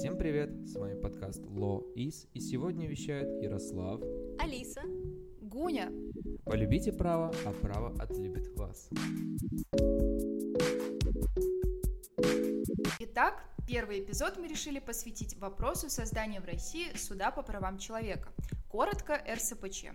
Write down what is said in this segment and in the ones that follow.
Всем привет, с вами подкаст Law Is, и сегодня вещают Ярослав, Алиса, Гуня. Полюбите право, а право отлюбит вас. Итак, первый эпизод мы решили посвятить вопросу создания в России суда по правам человека, коротко РСПЧ.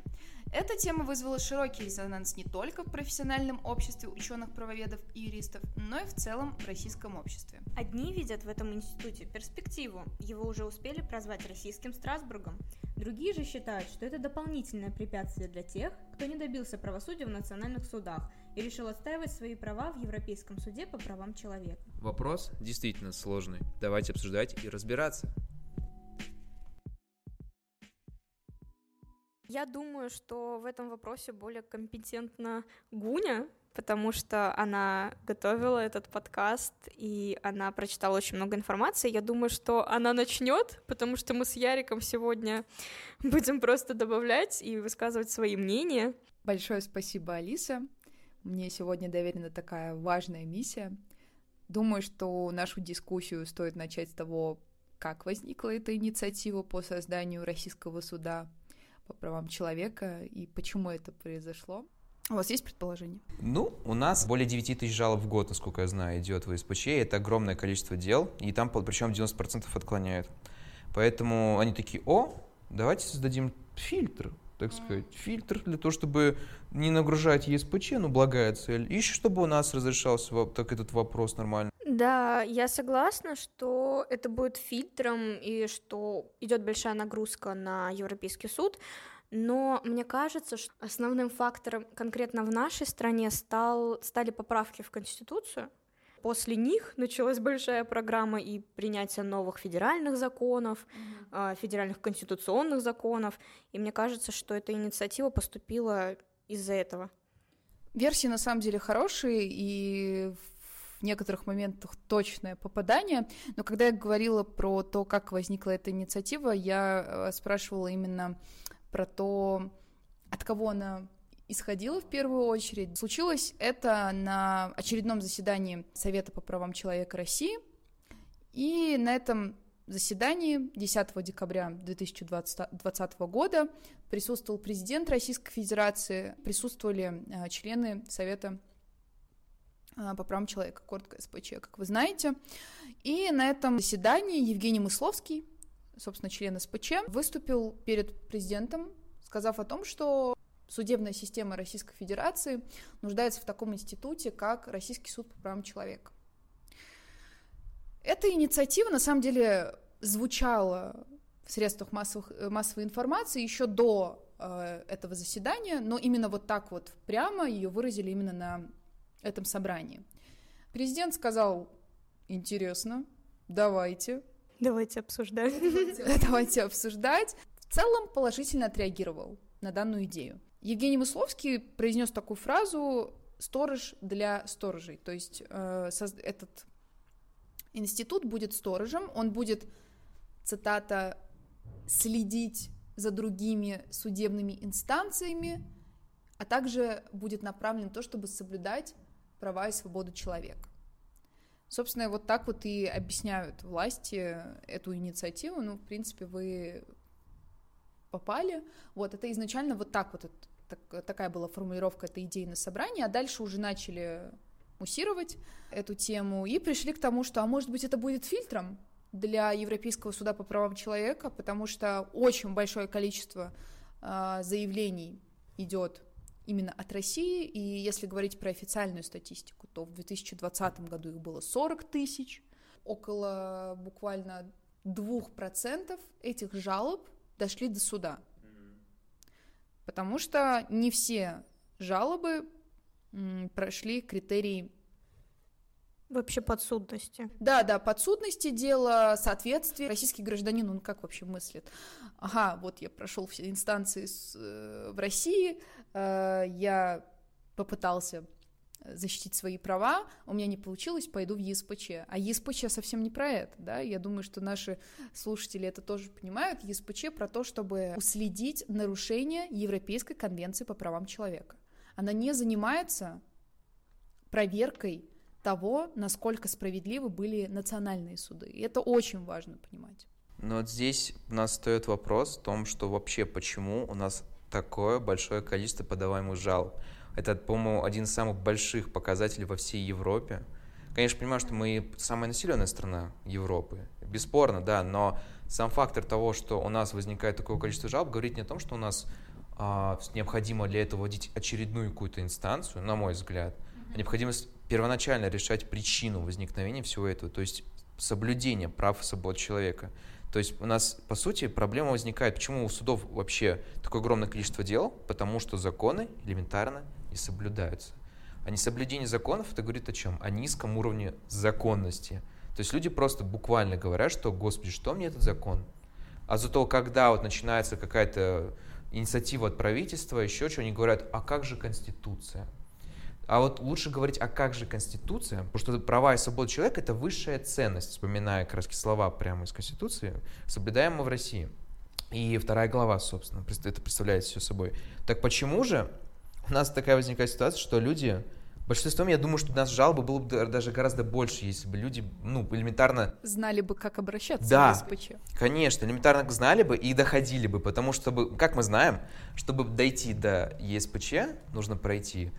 Эта тема вызвала широкий резонанс не только в профессиональном обществе ученых-правоведов и юристов, но и в целом в российском обществе. Одни видят в этом институте перспективу, его уже успели прозвать российским Страсбургом. Другие же считают, что это дополнительное препятствие для тех, кто не добился правосудия в национальных судах и решил отстаивать свои права в Европейском суде по правам человека. Вопрос действительно сложный. Давайте обсуждать и разбираться. Я думаю, что в этом вопросе более компетентна Гуня, потому что она готовила этот подкаст, и она прочитала очень много информации. Я думаю, что она начнет, потому что мы с Яриком сегодня будем просто добавлять и высказывать свои мнения. Большое спасибо, Алиса. Мне сегодня доверена такая важная миссия. Думаю, что нашу дискуссию стоит начать с того, как возникла эта инициатива по созданию российского суда — по правам человека и почему это произошло. У вас есть предположение? Ну, у нас более 9 тысяч жалоб в год, насколько я знаю, идет в СПЧ. Это огромное количество дел, и там причем 90% отклоняют. Поэтому они такие, о, давайте создадим фильтр, так сказать, фильтр для того, чтобы не нагружать ЕСПЧ, ну, благая цель, и еще чтобы у нас разрешался так этот вопрос нормально. Да, я согласна, что это будет фильтром и что идет большая нагрузка на Европейский суд, но мне кажется, что основным фактором конкретно в нашей стране стал, стали поправки в Конституцию. После них началась большая программа и принятие новых федеральных законов, mm-hmm. федеральных конституционных законов, и мне кажется, что эта инициатива поступила из-за этого. Версии на самом деле хорошие, и в некоторых моментах точное попадание, но когда я говорила про то, как возникла эта инициатива, я э, спрашивала именно про то, от кого она исходила в первую очередь. Случилось это на очередном заседании Совета по правам человека России, и на этом заседании 10 декабря 2020 года присутствовал президент Российской Федерации, присутствовали э, члены Совета по правам человека, коротко СПЧ, как вы знаете. И на этом заседании Евгений Мысловский, собственно, член СПЧ, выступил перед президентом, сказав о том, что судебная система Российской Федерации нуждается в таком институте, как Российский суд по правам человека. Эта инициатива, на самом деле, звучала в средствах массовых, массовой информации еще до э, этого заседания, но именно вот так вот прямо ее выразили именно на этом собрании. Президент сказал, интересно, давайте. Давайте обсуждать. Давайте, обсуждать. В целом положительно отреагировал на данную идею. Евгений Мысловский произнес такую фразу «сторож для сторожей». То есть э, этот институт будет сторожем, он будет, цитата, «следить за другими судебными инстанциями, а также будет направлен на то, чтобы соблюдать права и свободу человека. Собственно, вот так вот и объясняют власти эту инициативу. Ну, в принципе, вы попали. Вот, это изначально вот так вот, так, такая была формулировка этой идеи на собрании, а дальше уже начали муссировать эту тему и пришли к тому, что, а может быть, это будет фильтром для Европейского суда по правам человека, потому что очень большое количество э, заявлений идет именно от России, и если говорить про официальную статистику, то в 2020 году их было 40 тысяч, около буквально 2% этих жалоб дошли до суда. Потому что не все жалобы прошли критерий Вообще подсудности. Да, да, подсудности дела, соответствие. Российский гражданин, он как вообще мыслит? Ага, вот я прошел все инстанции с, э, в России, я попытался защитить свои права, у меня не получилось, пойду в ЕСПЧ. А ЕСПЧ совсем не про это, да, я думаю, что наши слушатели это тоже понимают. ЕСПЧ про то, чтобы уследить нарушение Европейской конвенции по правам человека. Она не занимается проверкой того, насколько справедливы были национальные суды. И это очень важно понимать. Но вот здесь у нас стоит вопрос в том, что вообще почему у нас такое большое количество подаваемых жалоб. Это, по-моему, один из самых больших показателей во всей Европе. Конечно, понимаю, что мы самая населенная страна Европы, бесспорно, да, но сам фактор того, что у нас возникает такое количество жалоб, говорит не о том, что у нас а, необходимо для этого вводить очередную какую-то инстанцию, на мой взгляд, а необходимость первоначально решать причину возникновения всего этого, то есть соблюдение прав и свобод человека. То есть у нас, по сути, проблема возникает, почему у судов вообще такое огромное количество дел, потому что законы элементарно не соблюдаются. А несоблюдение законов, это говорит о чем? О низком уровне законности. То есть люди просто буквально говорят, что, господи, что мне этот закон? А зато, когда вот начинается какая-то инициатива от правительства, еще что, они говорят, а как же Конституция? А вот лучше говорить, а как же Конституция? Потому что права и свобода человека – это высшая ценность, вспоминая как раз слова прямо из Конституции, соблюдаемого в России. И вторая глава, собственно, это представляет все собой. Так почему же у нас такая возникает ситуация, что люди Большинством, я думаю, что у нас жалобы было бы даже гораздо больше, если бы люди, ну, элементарно... Знали бы, как обращаться да, в СПЧ. конечно, элементарно знали бы и доходили бы, потому что, как мы знаем, чтобы дойти до ЕСПЧ, нужно пройти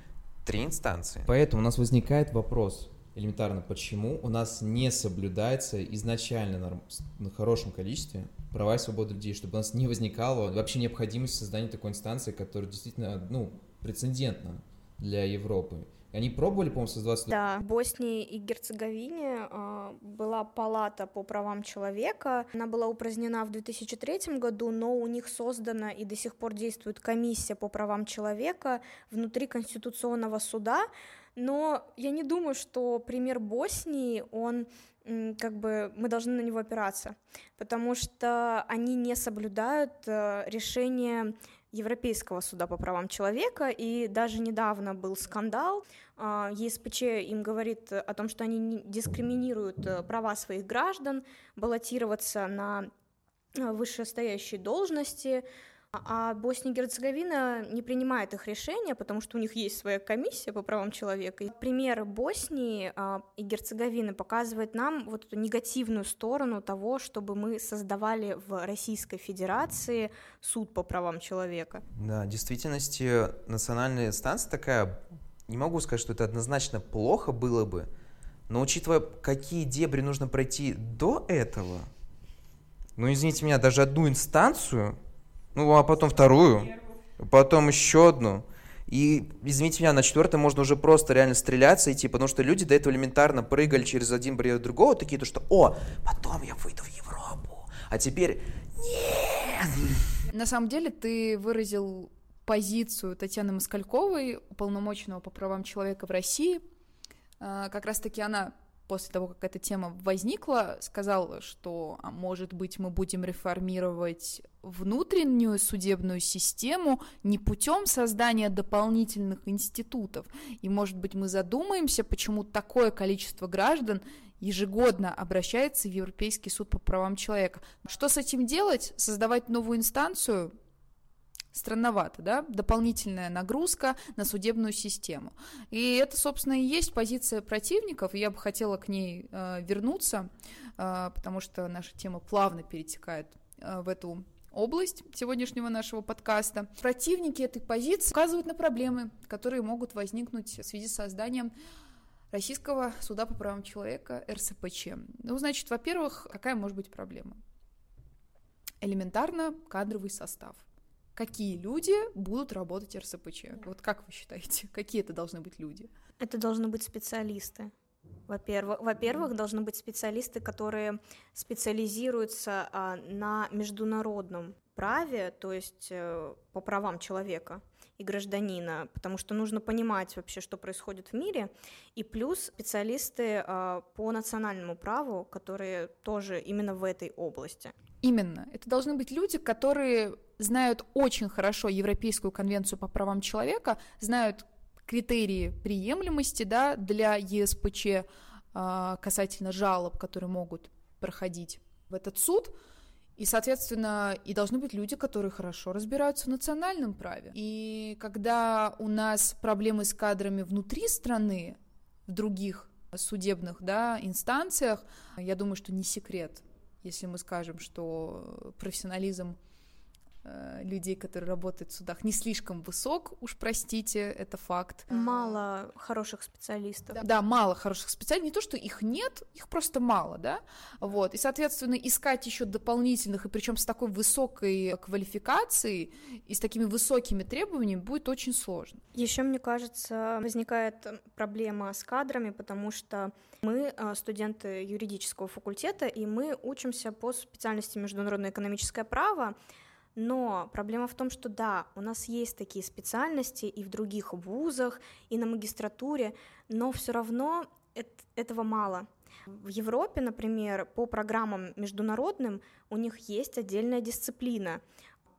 три инстанции. Поэтому у нас возникает вопрос, элементарно, почему у нас не соблюдается изначально на хорошем количестве права и свободы людей, чтобы у нас не возникало вообще необходимости создания такой инстанции, которая действительно, ну, прецедентна для Европы. Они пробовали, по-моему, создавать... Да, в Боснии и Герцеговине э, была палата по правам человека. Она была упразднена в 2003 году, но у них создана и до сих пор действует комиссия по правам человека внутри Конституционного суда. Но я не думаю, что пример Боснии, он как бы мы должны на него опираться, потому что они не соблюдают э, решение Европейского суда по правам человека, и даже недавно был скандал, а, ЕСПЧ им говорит о том, что они дискриминируют э, права своих граждан, баллотироваться на э, вышестоящие должности, а Босния и Герцеговина не принимает их решения, потому что у них есть своя комиссия по правам человека. И пример Боснии а, и Герцеговины показывает нам вот эту негативную сторону того, чтобы мы создавали в Российской Федерации суд по правам человека. Да, в действительности национальная инстанция такая, не могу сказать, что это однозначно плохо было бы, но учитывая, какие дебри нужно пройти до этого, ну, извините меня, даже одну инстанцию ну, а потом вторую, потом еще одну. И, извините меня, на четвертой можно уже просто реально стреляться идти, потому что люди до этого элементарно прыгали через один барьер другого, такие, то что, о, потом я выйду в Европу, а теперь нет. На самом деле ты выразил позицию Татьяны Москальковой, уполномоченного по правам человека в России. А, как раз-таки она после того, как эта тема возникла, сказал, что, а может быть, мы будем реформировать внутреннюю судебную систему не путем создания дополнительных институтов. И, может быть, мы задумаемся, почему такое количество граждан ежегодно обращается в Европейский суд по правам человека. Что с этим делать? Создавать новую инстанцию? Странновато, да, дополнительная нагрузка на судебную систему. И это, собственно, и есть позиция противников, я бы хотела к ней э, вернуться, э, потому что наша тема плавно перетекает э, в эту область сегодняшнего нашего подкаста. Противники этой позиции указывают на проблемы, которые могут возникнуть в связи с созданием Российского суда по правам человека, РСПЧ. Ну, значит, во-первых, какая может быть проблема? Элементарно кадровый состав какие люди будут работать РСПЧ? Вот как вы считаете, какие это должны быть люди? Это должны быть специалисты. Во-первых, во-первых, должны быть специалисты, которые специализируются а, на международном праве, то есть э, по правам человека и гражданина, потому что нужно понимать вообще, что происходит в мире, и плюс специалисты э, по национальному праву, которые тоже именно в этой области. Именно. Это должны быть люди, которые знают очень хорошо Европейскую конвенцию по правам человека, знают критерии приемлемости да, для ЕСПЧ э, касательно жалоб, которые могут проходить в этот суд. И, соответственно, и должны быть люди, которые хорошо разбираются в национальном праве. И когда у нас проблемы с кадрами внутри страны, в других судебных да, инстанциях. Я думаю, что не секрет, если мы скажем, что профессионализм людей, которые работают в судах, не слишком высок, уж простите, это факт. Мало хороших специалистов. Да, да, мало хороших специалистов. Не то, что их нет, их просто мало, да. Вот. И, соответственно, искать еще дополнительных, и причем с такой высокой квалификацией и с такими высокими требованиями будет очень сложно. Еще, мне кажется, возникает проблема с кадрами, потому что мы э, студенты юридического факультета, и мы учимся по специальности международное экономическое право, но проблема в том, что да, у нас есть такие специальности и в других вузах, и на магистратуре, но все равно этого мало. В Европе, например, по программам международным у них есть отдельная дисциплина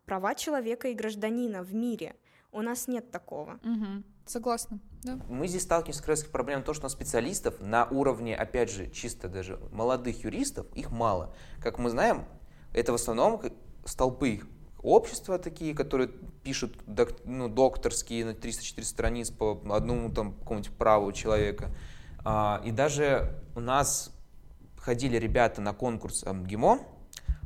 права человека и гражданина в мире. У нас нет такого. Угу. Согласна. Да. Мы здесь сталкиваемся как раз с проблемой того, что специалистов на уровне, опять же, чисто даже молодых юристов, их мало. Как мы знаем, это в основном столпы общества такие, которые пишут док, ну, докторские на 300-400 страниц по одному там какому-нибудь праву человека. А, и даже у нас ходили ребята на конкурс МГИМО,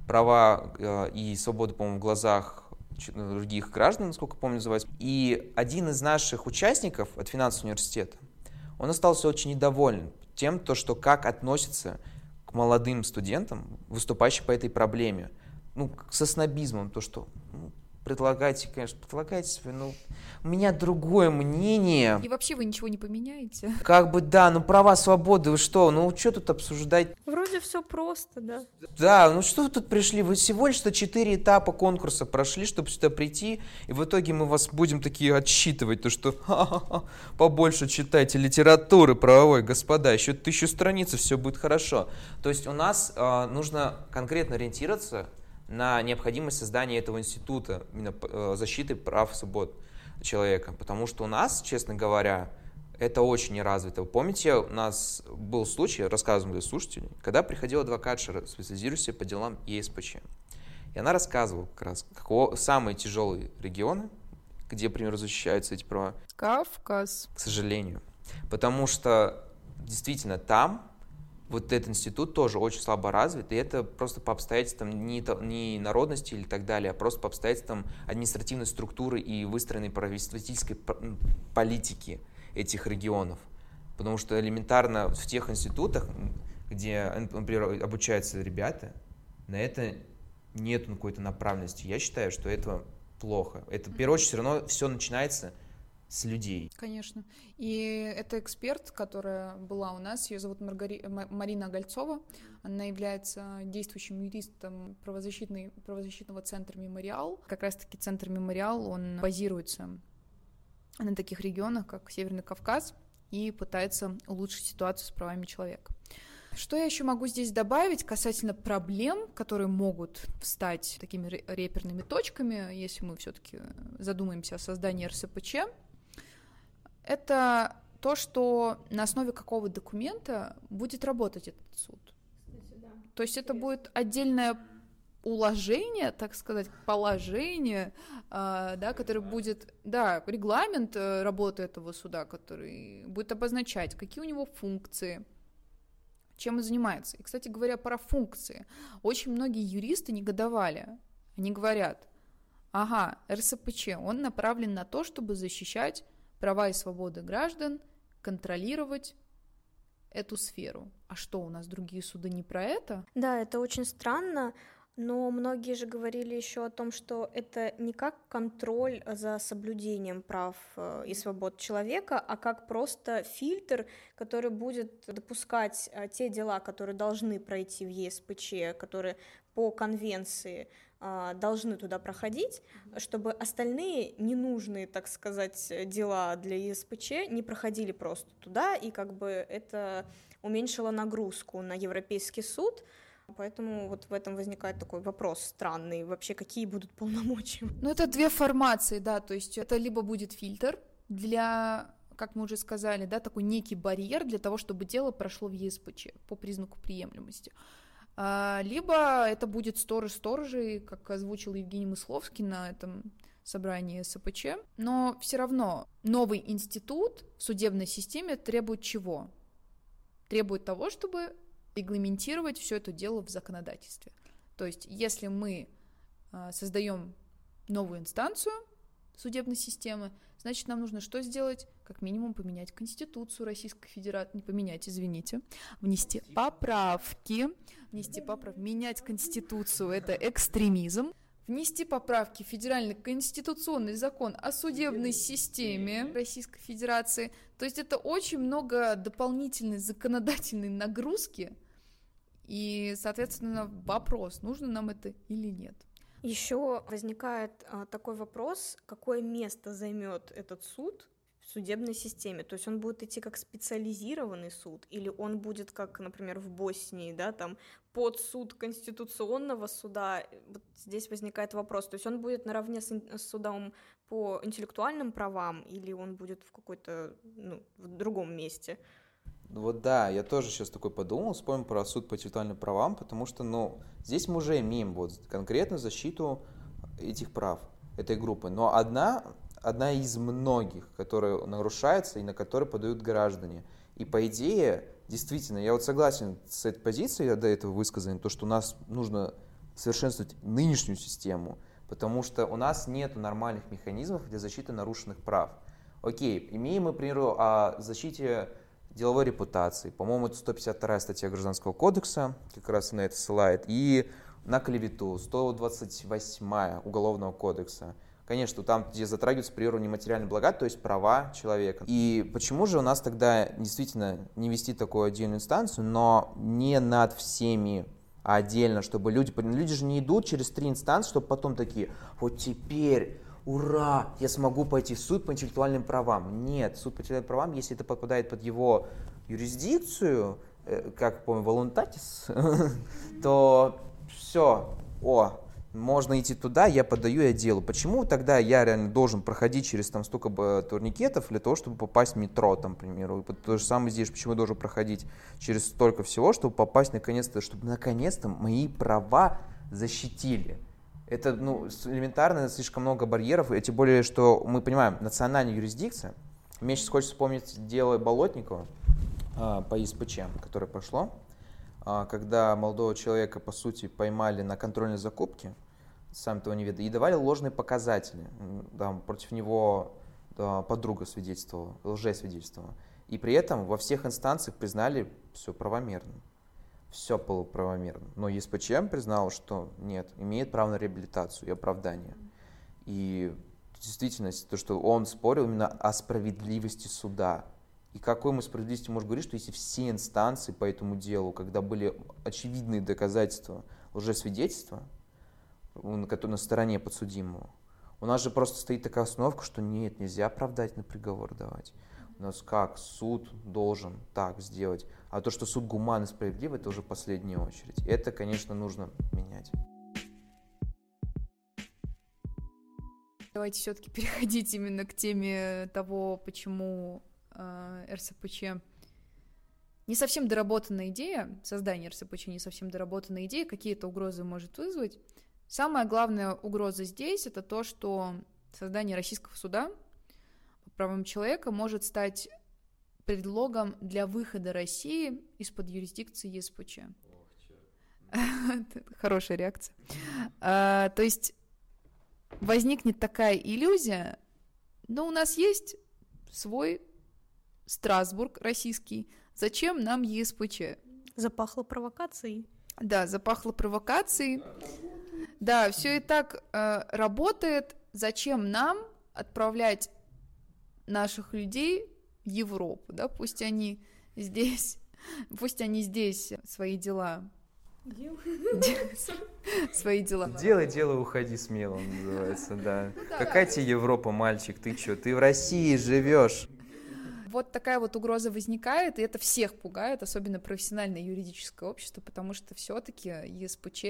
права э, и свободы, по-моему, в глазах других граждан, насколько помню, называется. И один из наших участников от финансового университета, он остался очень недоволен тем, то, что как относится к молодым студентам, выступающим по этой проблеме ну, со снобизмом, то, что ну, предлагайте, конечно, предлагайте себе, ну, у меня другое мнение. И вообще вы ничего не поменяете. Как бы, да, ну, права свободы, вы что, ну, что тут обсуждать? Вроде все просто, да. Да, ну, что вы тут пришли? Вы всего лишь что четыре этапа конкурса прошли, чтобы сюда прийти, и в итоге мы вас будем такие отсчитывать, то, что ха-ха-ха, побольше читайте литературы правовой, господа, еще тысячу страниц, и все будет хорошо. То есть у нас э, нужно конкретно ориентироваться на необходимость создания этого института именно э, защиты прав и свобод человека. Потому что у нас, честно говоря, это очень не развито. Помните, у нас был случай, рассказывали слушатели, когда приходила адвокатша, специализирующаяся по делам ЕСПЧ. И она рассказывала как раз, какого, самые тяжелые регионы, где, например, защищаются эти права. Кавказ. К сожалению. Потому что действительно там вот этот институт тоже очень слабо развит, и это просто по обстоятельствам не, не народности или так далее, а просто по обстоятельствам административной структуры и выстроенной правительственной политики этих регионов. Потому что элементарно в тех институтах, где, например, обучаются ребята, на это нет какой-то направленности. Я считаю, что это плохо. Это, в первую очередь, все равно все начинается с людей. Конечно. И это эксперт, которая была у нас, ее зовут Маргари... Марина Гольцова. Она является действующим юристом правозащитной... правозащитного центра «Мемориал». Как раз-таки центр «Мемориал», он базируется на таких регионах, как Северный Кавказ, и пытается улучшить ситуацию с правами человека. Что я еще могу здесь добавить касательно проблем, которые могут стать такими реперными точками, если мы все-таки задумаемся о создании РСПЧ? Это то, что на основе какого документа будет работать этот суд. Кстати, да. То есть это будет отдельное уложение, так сказать, положение, э, да, которое будет, да, регламент э, работы этого суда, который будет обозначать, какие у него функции, чем он занимается. И, кстати говоря, про функции. Очень многие юристы негодовали. Они говорят, ага, РСПЧ, он направлен на то, чтобы защищать права и свободы граждан, контролировать эту сферу. А что, у нас другие суды не про это? Да, это очень странно, но многие же говорили еще о том, что это не как контроль за соблюдением прав э, и свобод человека, а как просто фильтр, который будет допускать э, те дела, которые должны пройти в ЕСПЧ, которые по конвенции а, должны туда проходить, чтобы остальные ненужные, так сказать, дела для ЕСПЧ не проходили просто туда, и как бы это уменьшило нагрузку на Европейский суд, Поэтому вот в этом возникает такой вопрос странный. Вообще, какие будут полномочия? Ну, это две формации, да, то есть это либо будет фильтр для как мы уже сказали, да, такой некий барьер для того, чтобы дело прошло в ЕСПЧ по признаку приемлемости. А, либо это будет сторож сторожей, как озвучил Евгений Мысловский на этом собрании СПЧ. Но все равно новый институт в судебной системе требует чего? требует того, чтобы регламентировать все это дело в законодательстве. То есть, если мы а, создаем новую инстанцию судебной системы, значит, нам нужно что сделать? Как минимум поменять Конституцию Российской Федерации, не поменять, извините, внести поправки, внести поправки, менять Конституцию, это экстремизм, внести поправки в Федеральный конституционный закон о судебной системе Российской Федерации. То есть это очень много дополнительной законодательной нагрузки, и, соответственно, вопрос, нужно нам это или нет. Еще возникает а, такой вопрос, какое место займет этот суд в судебной системе. То есть он будет идти как специализированный суд, или он будет, как, например, в Боснии, да, там под суд Конституционного суда. Вот здесь возникает вопрос. То есть он будет наравне с, с судом по интеллектуальным правам, или он будет в какой-то, ну, в другом месте. Вот да, я тоже сейчас такой подумал, вспомнил про суд по интеллектуальным правам, потому что, ну, здесь мы уже имеем вот конкретно защиту этих прав этой группы. Но одна, одна из многих, которая нарушается и на которые подают граждане. И по идее, действительно, я вот согласен с этой позицией, до этого высказан, то, что у нас нужно совершенствовать нынешнюю систему, потому что у нас нет нормальных механизмов для защиты нарушенных прав. Окей, имеем мы, к примеру, о защите деловой репутации. По-моему, это 152 статья Гражданского кодекса, как раз на это ссылает. И на клевету, 128 Уголовного кодекса. Конечно, там, где затрагиваются, к примеру, нематериальные блага, то есть права человека. И почему же у нас тогда действительно не вести такую отдельную инстанцию, но не над всеми а отдельно, чтобы люди... Люди же не идут через три инстанции, чтобы потом такие, вот теперь ура, я смогу пойти в суд по интеллектуальным правам. Нет, суд по интеллектуальным правам, если это попадает под его юрисдикцию, э, как, помню, волонтатис, то все, о, можно идти туда, я подаю, я делаю. Почему тогда я реально должен проходить через там столько бы турникетов для того, чтобы попасть в метро, там, к примеру. И то же самое здесь, почему я должен проходить через столько всего, чтобы попасть наконец-то, чтобы наконец-то мои права защитили. Это ну, элементарно, слишком много барьеров, и тем более, что мы понимаем, национальная юрисдикция. Мне сейчас хочется вспомнить дело Болотникова а, по ИСПЧ, которое прошло, а, когда молодого человека, по сути, поймали на контрольной закупке, сам этого не ведал, и давали ложные показатели. Да, против него да, подруга свидетельствовала, лжесвидетельствовала. И при этом во всех инстанциях признали все правомерным все было правомерно. Но ЕСПЧМ признал, что нет, имеет право на реабилитацию и оправдание. И действительность, то, что он спорил именно о справедливости суда. И какой мы справедливости можем говорить, что если все инстанции по этому делу, когда были очевидные доказательства лжесвидетельства, которые на стороне подсудимого, у нас же просто стоит такая установка, что нет, нельзя оправдательный приговор давать. Нас как суд должен так сделать. А то, что суд гуман и справедлив, это уже последняя очередь. Это, конечно, нужно менять. Давайте все-таки переходить именно к теме того, почему э, РСПЧ не совсем доработанная идея, создание РСПЧ не совсем доработанная идея, какие это угрозы может вызвать. Самая главная угроза здесь это то, что создание российского суда правам человека может стать предлогом для выхода России из-под юрисдикции ЕСПЧ. Хорошая реакция. А, то есть возникнет такая иллюзия, но у нас есть свой Страсбург российский, зачем нам ЕСПЧ? Запахло провокацией. Да, запахло провокацией. Да, все и так э, работает. Зачем нам отправлять наших людей в Европу, да, пусть они здесь, пусть они здесь свои дела свои дела. Делай дело, уходи смело, называется, да. Ну Какая тебе Европа, мальчик, ты чё, ты в России живешь. Вот такая вот угроза возникает, и это всех пугает, особенно профессиональное юридическое общество, потому что все-таки ЕСПЧ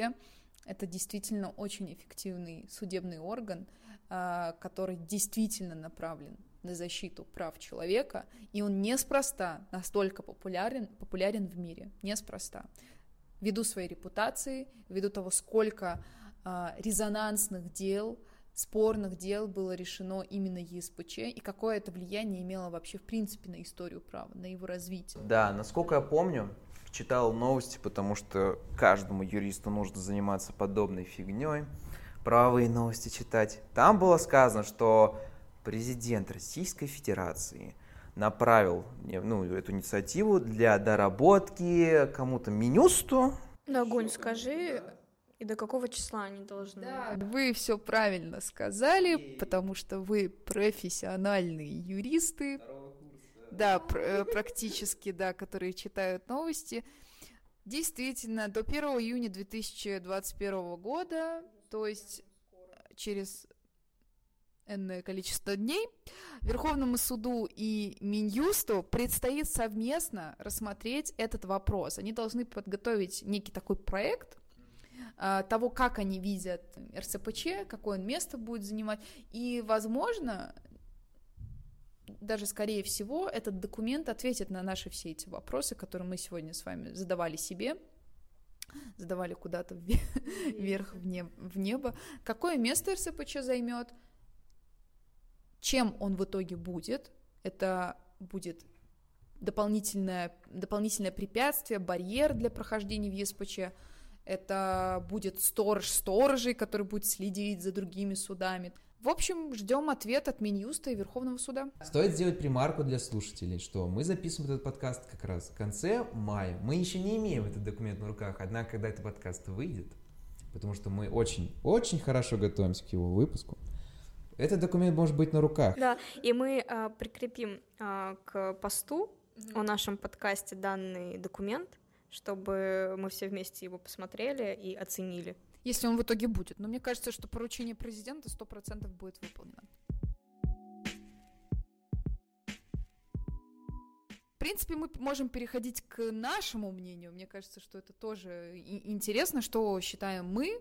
это действительно очень эффективный судебный орган, а, который действительно направлен на защиту прав человека, и он неспроста настолько популярен, популярен в мире, неспроста. Ввиду своей репутации, ввиду того, сколько э, резонансных дел спорных дел было решено именно ЕСПЧ, и какое это влияние имело вообще в принципе на историю права, на его развитие. Да, насколько я помню, читал новости, потому что каждому юристу нужно заниматься подобной фигней, правовые новости читать. Там было сказано, что президент Российской Федерации направил ну, эту инициативу для доработки кому-то Минюсту. Да, Гунь, скажи, и до какого числа они должны? Да, вы все правильно сказали, потому что вы профессиональные юристы. Да, пр- э, практически, да, которые читают новости. Действительно, до 1 июня 2021 года, то есть через энное количество дней, Верховному суду и Минюсту предстоит совместно рассмотреть этот вопрос. Они должны подготовить некий такой проект, а, того, как они видят РСПЧ, какое он место будет занимать. И, возможно, даже скорее всего, этот документ ответит на наши все эти вопросы, которые мы сегодня с вами задавали себе, задавали куда-то вверх в небо, в небо. Какое место РСПЧ займет? Чем он в итоге будет? Это будет дополнительное, дополнительное препятствие, барьер для прохождения в ЕСПЧ, это будет сторож сторожей, который будет следить за другими судами. В общем, ждем ответ от Минюста и Верховного суда. Стоит сделать примарку для слушателей, что мы записываем этот подкаст как раз в конце мая. Мы еще не имеем этот документ на руках, однако, когда этот подкаст выйдет, потому что мы очень-очень хорошо готовимся к его выпуску, этот документ может быть на руках. Да, и мы а, прикрепим а, к посту mm-hmm. о нашем подкасте данный документ, чтобы мы все вместе его посмотрели и оценили. Если он в итоге будет. Но мне кажется, что поручение президента 100% будет выполнено. В принципе, мы можем переходить к нашему мнению. Мне кажется, что это тоже интересно, что считаем мы.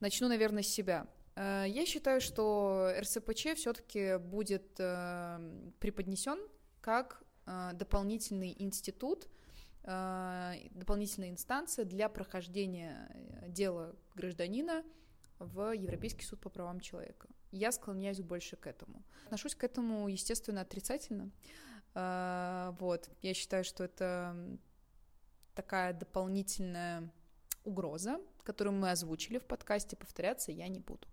Начну, наверное, с себя. Э, я считаю, что РСПЧ все-таки будет э, преподнесен как э, дополнительный институт, Э, дополнительная инстанция для прохождения дела гражданина в Европейский суд по правам человека. Я склоняюсь больше к этому. Отношусь к этому, естественно, отрицательно. Вот. Я считаю, что это такая дополнительная угроза, которую мы озвучили в подкасте, повторяться я не буду.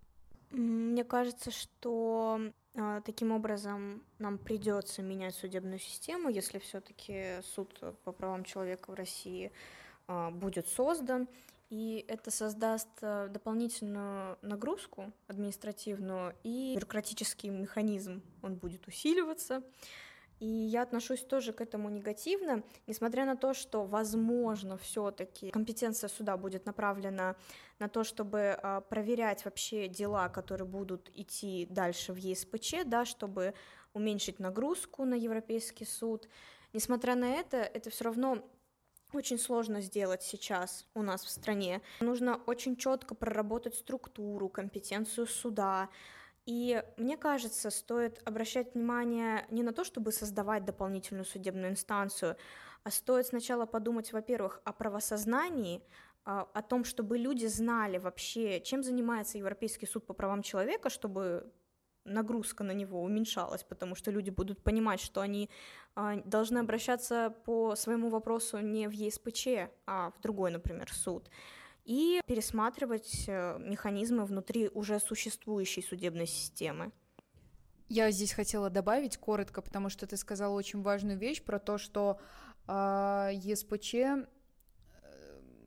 Мне кажется, что а, таким образом, нам придется менять судебную систему, если все-таки суд по правам человека в России а, будет создан, и это создаст а, дополнительную нагрузку административную, и бюрократический механизм, он будет усиливаться. И я отношусь тоже к этому негативно, несмотря на то, что, возможно, все-таки компетенция суда будет направлена на то, чтобы а, проверять вообще дела, которые будут идти дальше в ЕСПЧ, да, чтобы уменьшить нагрузку на Европейский суд. Несмотря на это, это все равно очень сложно сделать сейчас у нас в стране. Нужно очень четко проработать структуру, компетенцию суда, и мне кажется, стоит обращать внимание не на то, чтобы создавать дополнительную судебную инстанцию, а стоит сначала подумать, во-первых, о правосознании, о том, чтобы люди знали вообще, чем занимается Европейский суд по правам человека, чтобы нагрузка на него уменьшалась, потому что люди будут понимать, что они а, должны обращаться по своему вопросу не в ЕСПЧ, а в другой, например, суд и пересматривать э, механизмы внутри уже существующей судебной системы. Я здесь хотела добавить коротко, потому что ты сказала очень важную вещь про то, что э, ЕСПЧ э,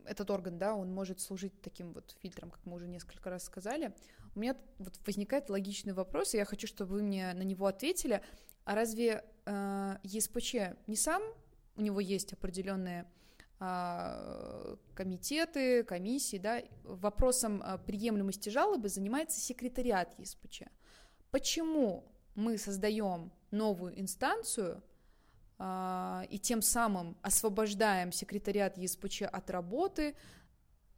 этот орган, да, он может служить таким вот фильтром, как мы уже несколько раз сказали. У меня вот возникает логичный вопрос, и я хочу, чтобы вы мне на него ответили. А разве э, ЕСПЧ не сам, у него есть определенные а, комитеты, комиссии, да, вопросом а, приемлемости жалобы занимается секретариат ЕСПЧ. Почему мы создаем новую инстанцию и тем самым освобождаем секретариат ЕСПЧ от работы,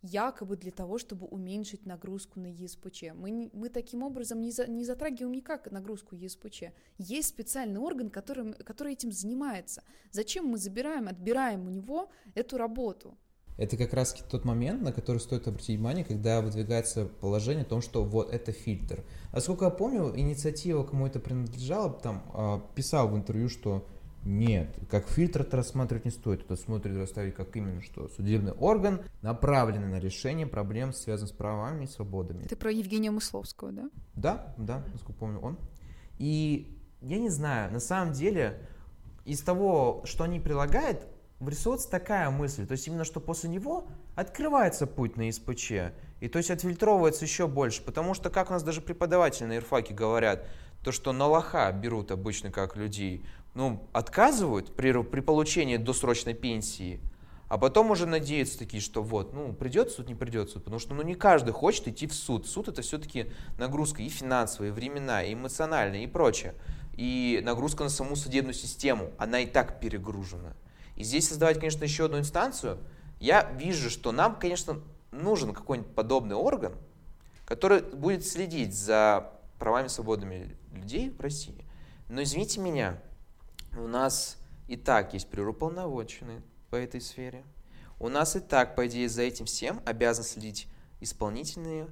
якобы для того, чтобы уменьшить нагрузку на ЕСПЧ. Мы, мы таким образом не, за, не затрагиваем никак нагрузку ЕСПЧ. Есть специальный орган, который, который этим занимается. Зачем мы забираем, отбираем у него эту работу? это как раз тот момент, на который стоит обратить внимание, когда выдвигается положение о том, что вот это фильтр. А сколько я помню, инициатива кому это принадлежала, там а, писал в интервью, что нет, как фильтр это рассматривать не стоит. Это смотрит расставить как именно что судебный орган, направленный на решение проблем, связанных с правами и свободами. Ты про Евгения Мысловского, да? Да, да, насколько помню, он. И я не знаю, на самом деле, из того, что они прилагают, вырисовывается такая мысль, то есть именно что после него открывается путь на ИСПЧ, и то есть отфильтровывается еще больше, потому что, как у нас даже преподаватели на ирфаке говорят, то, что на лоха берут обычно как людей, ну, отказывают при, при получении досрочной пенсии, а потом уже надеются такие, что вот, ну, придет суд, не придет суд, потому что, ну, не каждый хочет идти в суд. Суд это все-таки нагрузка и финансовая, и временная, и эмоциональная, и прочее. И нагрузка на саму судебную систему, она и так перегружена. И здесь создавать, конечно, еще одну инстанцию, я вижу, что нам, конечно, нужен какой-нибудь подобный орган, который будет следить за правами и свободами людей в России. Но извините меня, у нас и так есть природополноводчины по этой сфере. У нас и так, по идее, за этим всем обязан следить исполнительные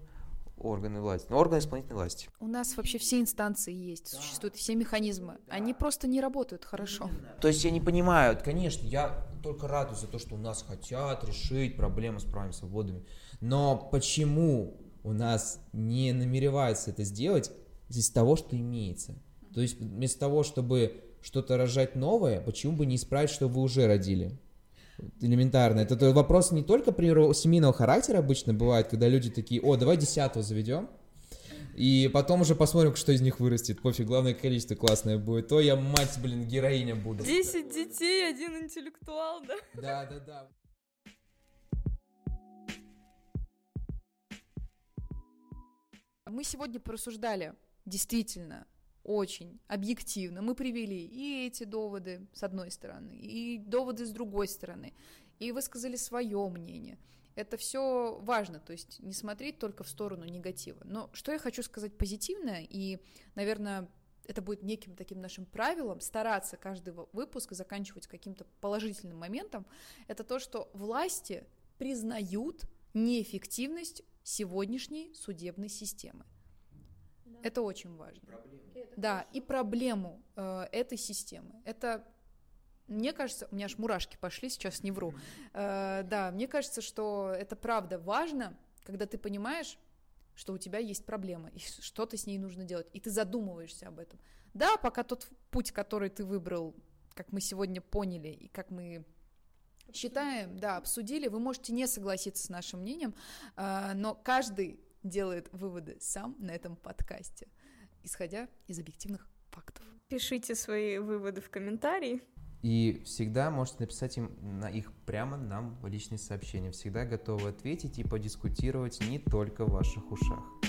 органы власти, ну, органы исполнительной власти. У нас вообще все инстанции есть, да. существуют все механизмы. Да. Они просто не работают хорошо. То есть я не понимаю, конечно, я только радуюсь за то, что у нас хотят решить проблемы с правами и свободами. Но почему у нас не намереваются это сделать из того, что имеется? То есть вместо того, чтобы что-то рожать новое, почему бы не исправить, что вы уже родили? элементарно. Это, вопрос не только при семейного характера обычно бывает, когда люди такие, о, давай десятого заведем, и потом уже посмотрим, что из них вырастет. Пофиг, главное количество классное будет. То я, мать, блин, героиня буду. Десять детей, один интеллектуал, да? Да, да, да. Мы сегодня порассуждали действительно очень объективно. Мы привели и эти доводы с одной стороны, и доводы с другой стороны, и высказали свое мнение. Это все важно, то есть не смотреть только в сторону негатива. Но что я хочу сказать позитивное, и, наверное, это будет неким таким нашим правилом, стараться каждый выпуск заканчивать каким-то положительным моментом, это то, что власти признают неэффективность сегодняшней судебной системы. Да. Это очень важно. Проблема да, и проблему э, этой системы. Это мне кажется, у меня аж мурашки пошли, сейчас не вру. Э, да, мне кажется, что это правда важно, когда ты понимаешь, что у тебя есть проблема, и что-то с ней нужно делать, и ты задумываешься об этом. Да, пока тот путь, который ты выбрал, как мы сегодня поняли, и как мы считаем, да, обсудили, вы можете не согласиться с нашим мнением, э, но каждый делает выводы сам на этом подкасте исходя из объективных фактов. Пишите свои выводы в комментарии. И всегда можете написать им на их прямо нам в личные сообщения. Всегда готовы ответить и подискутировать не только в ваших ушах.